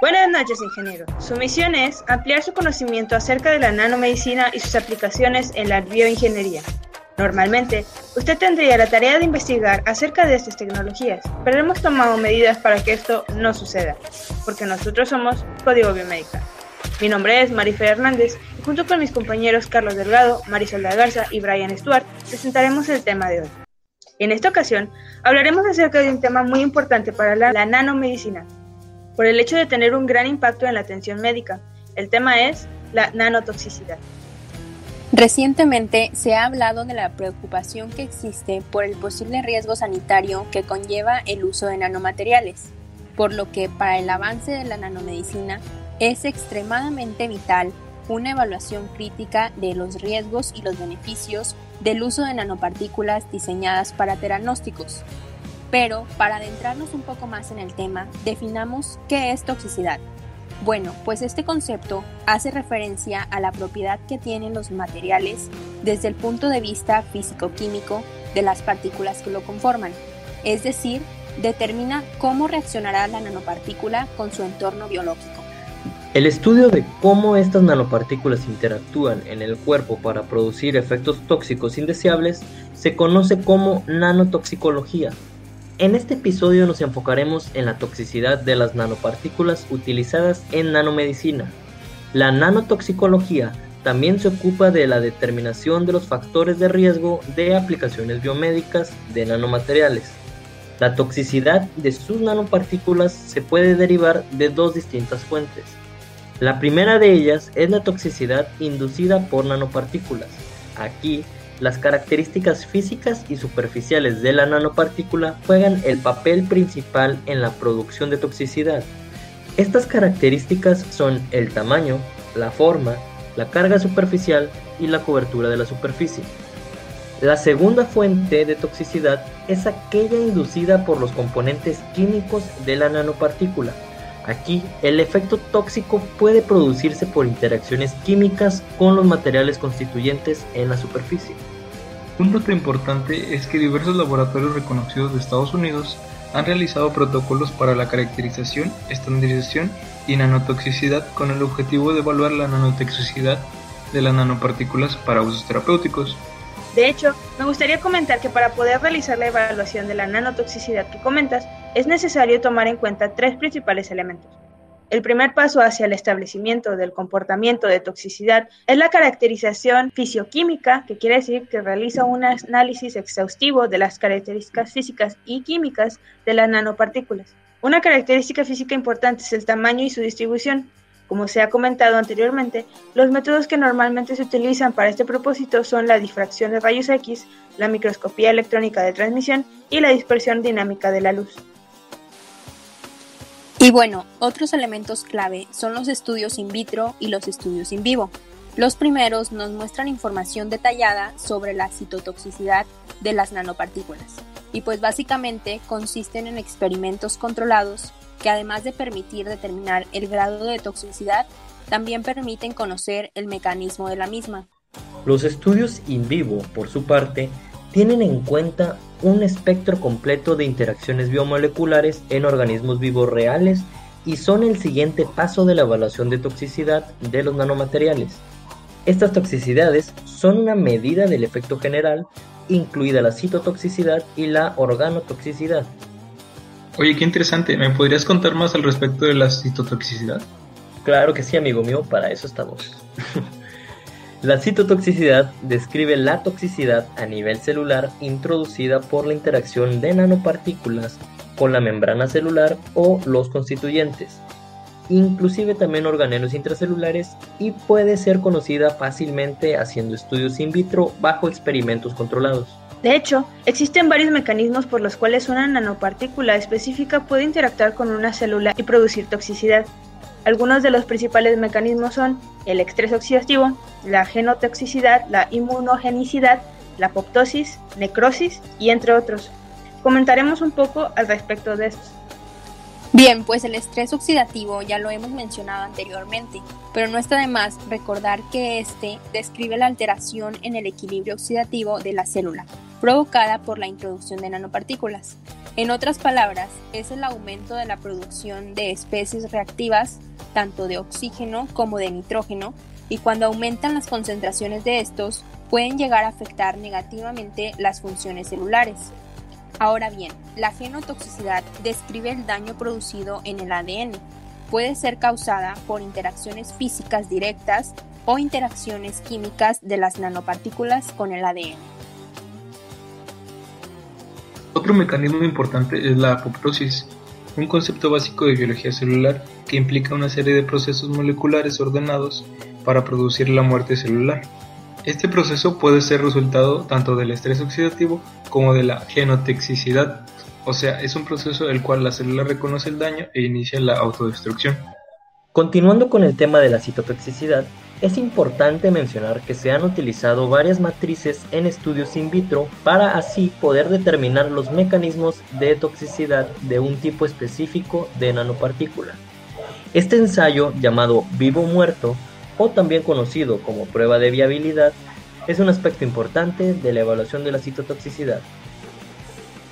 Buenas noches, ingeniero. Su misión es ampliar su conocimiento acerca de la nanomedicina y sus aplicaciones en la bioingeniería. Normalmente, usted tendría la tarea de investigar acerca de estas tecnologías, pero hemos tomado medidas para que esto no suceda, porque nosotros somos Código Biomédica. Mi nombre es Marifer Hernández y junto con mis compañeros Carlos Delgado, Marisol de Garza y Brian Stuart presentaremos el tema de hoy. En esta ocasión hablaremos acerca de un tema muy importante para la, la nanomedicina, por el hecho de tener un gran impacto en la atención médica. El tema es la nanotoxicidad. Recientemente se ha hablado de la preocupación que existe por el posible riesgo sanitario que conlleva el uso de nanomateriales, por lo que para el avance de la nanomedicina es extremadamente vital una evaluación crítica de los riesgos y los beneficios del uso de nanopartículas diseñadas para teranósticos, pero para adentrarnos un poco más en el tema, definamos qué es toxicidad. Bueno, pues este concepto hace referencia a la propiedad que tienen los materiales desde el punto de vista físico-químico de las partículas que lo conforman, es decir, determina cómo reaccionará la nanopartícula con su entorno biológico. El estudio de cómo estas nanopartículas interactúan en el cuerpo para producir efectos tóxicos indeseables se conoce como nanotoxicología. En este episodio nos enfocaremos en la toxicidad de las nanopartículas utilizadas en nanomedicina. La nanotoxicología también se ocupa de la determinación de los factores de riesgo de aplicaciones biomédicas de nanomateriales. La toxicidad de sus nanopartículas se puede derivar de dos distintas fuentes. La primera de ellas es la toxicidad inducida por nanopartículas. Aquí las características físicas y superficiales de la nanopartícula juegan el papel principal en la producción de toxicidad. Estas características son el tamaño, la forma, la carga superficial y la cobertura de la superficie. La segunda fuente de toxicidad es aquella inducida por los componentes químicos de la nanopartícula. Aquí, el efecto tóxico puede producirse por interacciones químicas con los materiales constituyentes en la superficie. Un dato importante es que diversos laboratorios reconocidos de Estados Unidos han realizado protocolos para la caracterización, estandarización y nanotoxicidad con el objetivo de evaluar la nanotoxicidad de las nanopartículas para usos terapéuticos. De hecho, me gustaría comentar que para poder realizar la evaluación de la nanotoxicidad que comentas, es necesario tomar en cuenta tres principales elementos. El primer paso hacia el establecimiento del comportamiento de toxicidad es la caracterización fisioquímica, que quiere decir que realiza un análisis exhaustivo de las características físicas y químicas de las nanopartículas. Una característica física importante es el tamaño y su distribución. Como se ha comentado anteriormente, los métodos que normalmente se utilizan para este propósito son la difracción de rayos X, la microscopía electrónica de transmisión y la dispersión dinámica de la luz. Y bueno, otros elementos clave son los estudios in vitro y los estudios in vivo. Los primeros nos muestran información detallada sobre la citotoxicidad de las nanopartículas y pues básicamente consisten en experimentos controlados que además de permitir determinar el grado de toxicidad, también permiten conocer el mecanismo de la misma. Los estudios in vivo, por su parte, tienen en cuenta un espectro completo de interacciones biomoleculares en organismos vivos reales y son el siguiente paso de la evaluación de toxicidad de los nanomateriales. Estas toxicidades son una medida del efecto general, incluida la citotoxicidad y la organotoxicidad. Oye, qué interesante, ¿me podrías contar más al respecto de la citotoxicidad? Claro que sí, amigo mío, para eso estamos. La citotoxicidad describe la toxicidad a nivel celular introducida por la interacción de nanopartículas con la membrana celular o los constituyentes, inclusive también organelos intracelulares y puede ser conocida fácilmente haciendo estudios in vitro bajo experimentos controlados. De hecho, existen varios mecanismos por los cuales una nanopartícula específica puede interactuar con una célula y producir toxicidad. Algunos de los principales mecanismos son el estrés oxidativo, la genotoxicidad, la inmunogenicidad, la apoptosis, necrosis y entre otros. Comentaremos un poco al respecto de estos. Bien, pues el estrés oxidativo ya lo hemos mencionado anteriormente, pero no está de más recordar que este describe la alteración en el equilibrio oxidativo de la célula, provocada por la introducción de nanopartículas. En otras palabras, es el aumento de la producción de especies reactivas, tanto de oxígeno como de nitrógeno, y cuando aumentan las concentraciones de estos, pueden llegar a afectar negativamente las funciones celulares. Ahora bien, la genotoxicidad describe el daño producido en el ADN. Puede ser causada por interacciones físicas directas o interacciones químicas de las nanopartículas con el ADN. Otro mecanismo importante es la apoptosis, un concepto básico de biología celular que implica una serie de procesos moleculares ordenados para producir la muerte celular. Este proceso puede ser resultado tanto del estrés oxidativo como de la genotoxicidad, o sea, es un proceso en el cual la célula reconoce el daño e inicia la autodestrucción. Continuando con el tema de la citotoxicidad, es importante mencionar que se han utilizado varias matrices en estudios in vitro para así poder determinar los mecanismos de toxicidad de un tipo específico de nanopartícula. Este ensayo, llamado vivo muerto, o también conocido como prueba de viabilidad, es un aspecto importante de la evaluación de la citotoxicidad.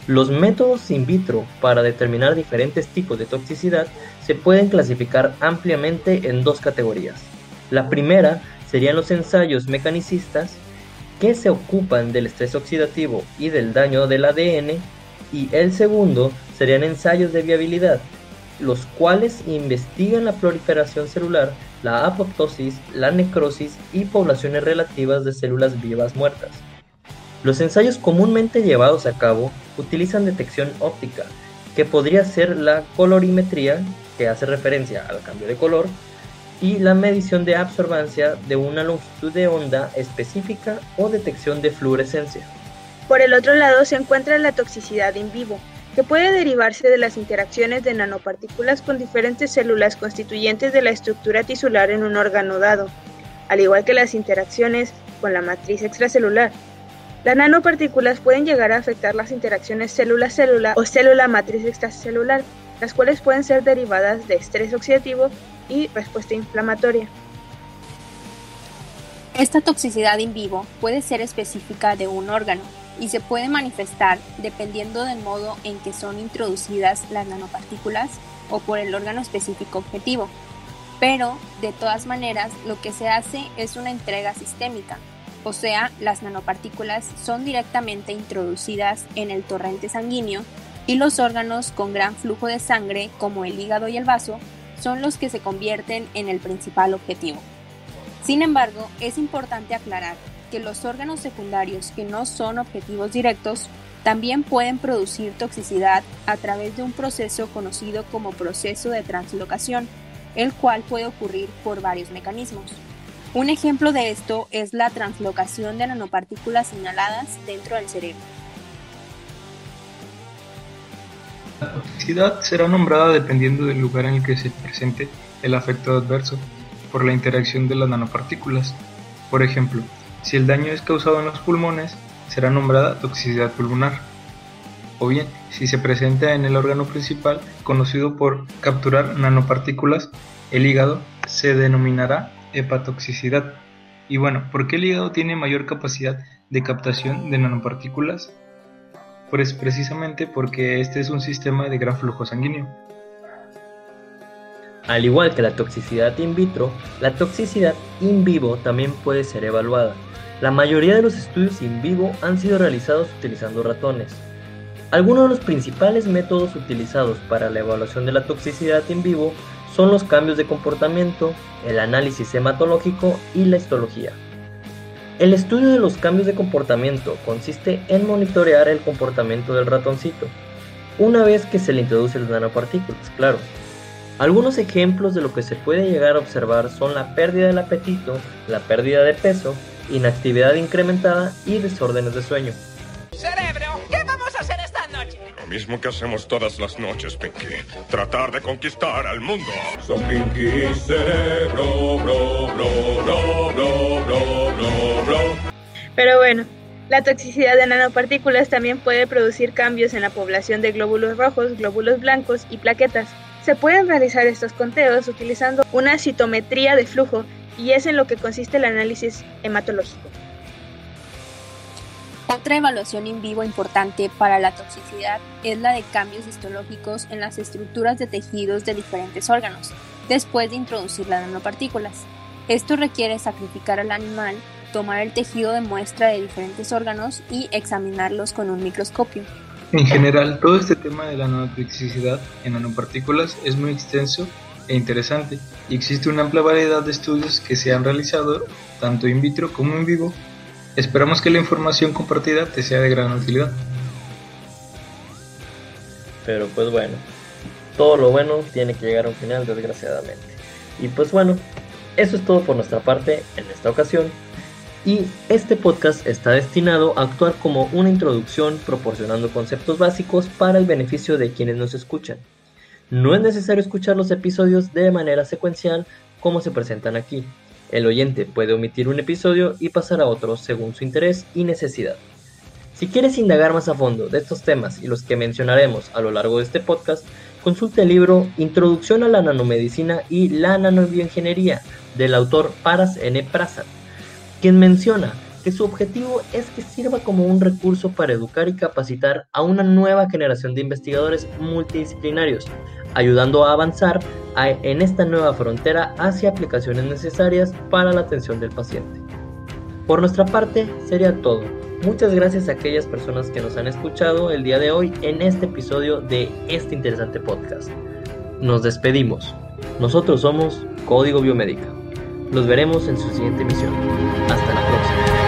Los métodos in vitro para determinar diferentes tipos de toxicidad se pueden clasificar ampliamente en dos categorías la primera serían los ensayos mecanicistas que se ocupan del estrés oxidativo y del daño del ADN y el segundo serían ensayos de viabilidad, los cuales investigan la proliferación celular, la apoptosis, la necrosis y poblaciones relativas de células vivas muertas. Los ensayos comúnmente llevados a cabo utilizan detección óptica, que podría ser la colorimetría, que hace referencia al cambio de color, y la medición de absorbancia de una longitud de onda específica o detección de fluorescencia. Por el otro lado se encuentra la toxicidad in vivo, que puede derivarse de las interacciones de nanopartículas con diferentes células constituyentes de la estructura tisular en un órgano dado, al igual que las interacciones con la matriz extracelular. Las nanopartículas pueden llegar a afectar las interacciones célula-célula o célula-matriz extracelular, las cuales pueden ser derivadas de estrés oxidativo y respuesta inflamatoria. Esta toxicidad in vivo puede ser específica de un órgano y se puede manifestar dependiendo del modo en que son introducidas las nanopartículas o por el órgano específico objetivo. Pero, de todas maneras, lo que se hace es una entrega sistémica, o sea, las nanopartículas son directamente introducidas en el torrente sanguíneo y los órganos con gran flujo de sangre, como el hígado y el vaso, son los que se convierten en el principal objetivo. Sin embargo, es importante aclarar que los órganos secundarios que no son objetivos directos también pueden producir toxicidad a través de un proceso conocido como proceso de translocación, el cual puede ocurrir por varios mecanismos. Un ejemplo de esto es la translocación de nanopartículas inhaladas dentro del cerebro. La toxicidad será nombrada dependiendo del lugar en el que se presente el afecto adverso por la interacción de las nanopartículas. Por ejemplo, si el daño es causado en los pulmones, será nombrada toxicidad pulmonar. O bien, si se presenta en el órgano principal, conocido por capturar nanopartículas, el hígado, se denominará hepatotoxicidad. Y bueno, ¿por qué el hígado tiene mayor capacidad de captación de nanopartículas? Pues precisamente porque este es un sistema de gran flujo sanguíneo. Al igual que la toxicidad in vitro, la toxicidad in vivo también puede ser evaluada. La mayoría de los estudios in vivo han sido realizados utilizando ratones. Algunos de los principales métodos utilizados para la evaluación de la toxicidad in vivo son los cambios de comportamiento, el análisis hematológico y la histología. El estudio de los cambios de comportamiento consiste en monitorear el comportamiento del ratoncito, una vez que se le introducen las nanopartículas, claro. Algunos ejemplos de lo que se puede llegar a observar son la pérdida del apetito, la pérdida de peso, inactividad incrementada y desórdenes de sueño. Cerebro, ¿qué vamos a hacer esta noche? Lo mismo que hacemos todas las noches, Pinky. Tratar de conquistar al mundo. Son Pinky Cerebro, bro, bro, Pero bueno, la toxicidad de nanopartículas también puede producir cambios en la población de glóbulos rojos, glóbulos blancos y plaquetas. Se pueden realizar estos conteos utilizando una citometría de flujo y es en lo que consiste el análisis hematológico. Otra evaluación in vivo importante para la toxicidad es la de cambios histológicos en las estructuras de tejidos de diferentes órganos, después de introducir las nanopartículas. Esto requiere sacrificar al animal, tomar el tejido de muestra de diferentes órganos y examinarlos con un microscopio. En general, todo este tema de la nanotoxicidad en nanopartículas es muy extenso e interesante y existe una amplia variedad de estudios que se han realizado tanto in vitro como en vivo Esperamos que la información compartida te sea de gran utilidad. Pero pues bueno, todo lo bueno tiene que llegar a un final desgraciadamente. Y pues bueno, eso es todo por nuestra parte en esta ocasión. Y este podcast está destinado a actuar como una introducción proporcionando conceptos básicos para el beneficio de quienes nos escuchan. No es necesario escuchar los episodios de manera secuencial como se presentan aquí. El oyente puede omitir un episodio y pasar a otro según su interés y necesidad. Si quieres indagar más a fondo de estos temas y los que mencionaremos a lo largo de este podcast, consulte el libro Introducción a la nanomedicina y la nanobioingeniería del autor Paras N. Prasad, quien menciona que su objetivo es que sirva como un recurso para educar y capacitar a una nueva generación de investigadores multidisciplinarios, ayudando a avanzar en esta nueva frontera hacia aplicaciones necesarias para la atención del paciente. Por nuestra parte, sería todo. Muchas gracias a aquellas personas que nos han escuchado el día de hoy en este episodio de este interesante podcast. Nos despedimos. Nosotros somos Código Biomédica. Los veremos en su siguiente misión. Hasta la próxima.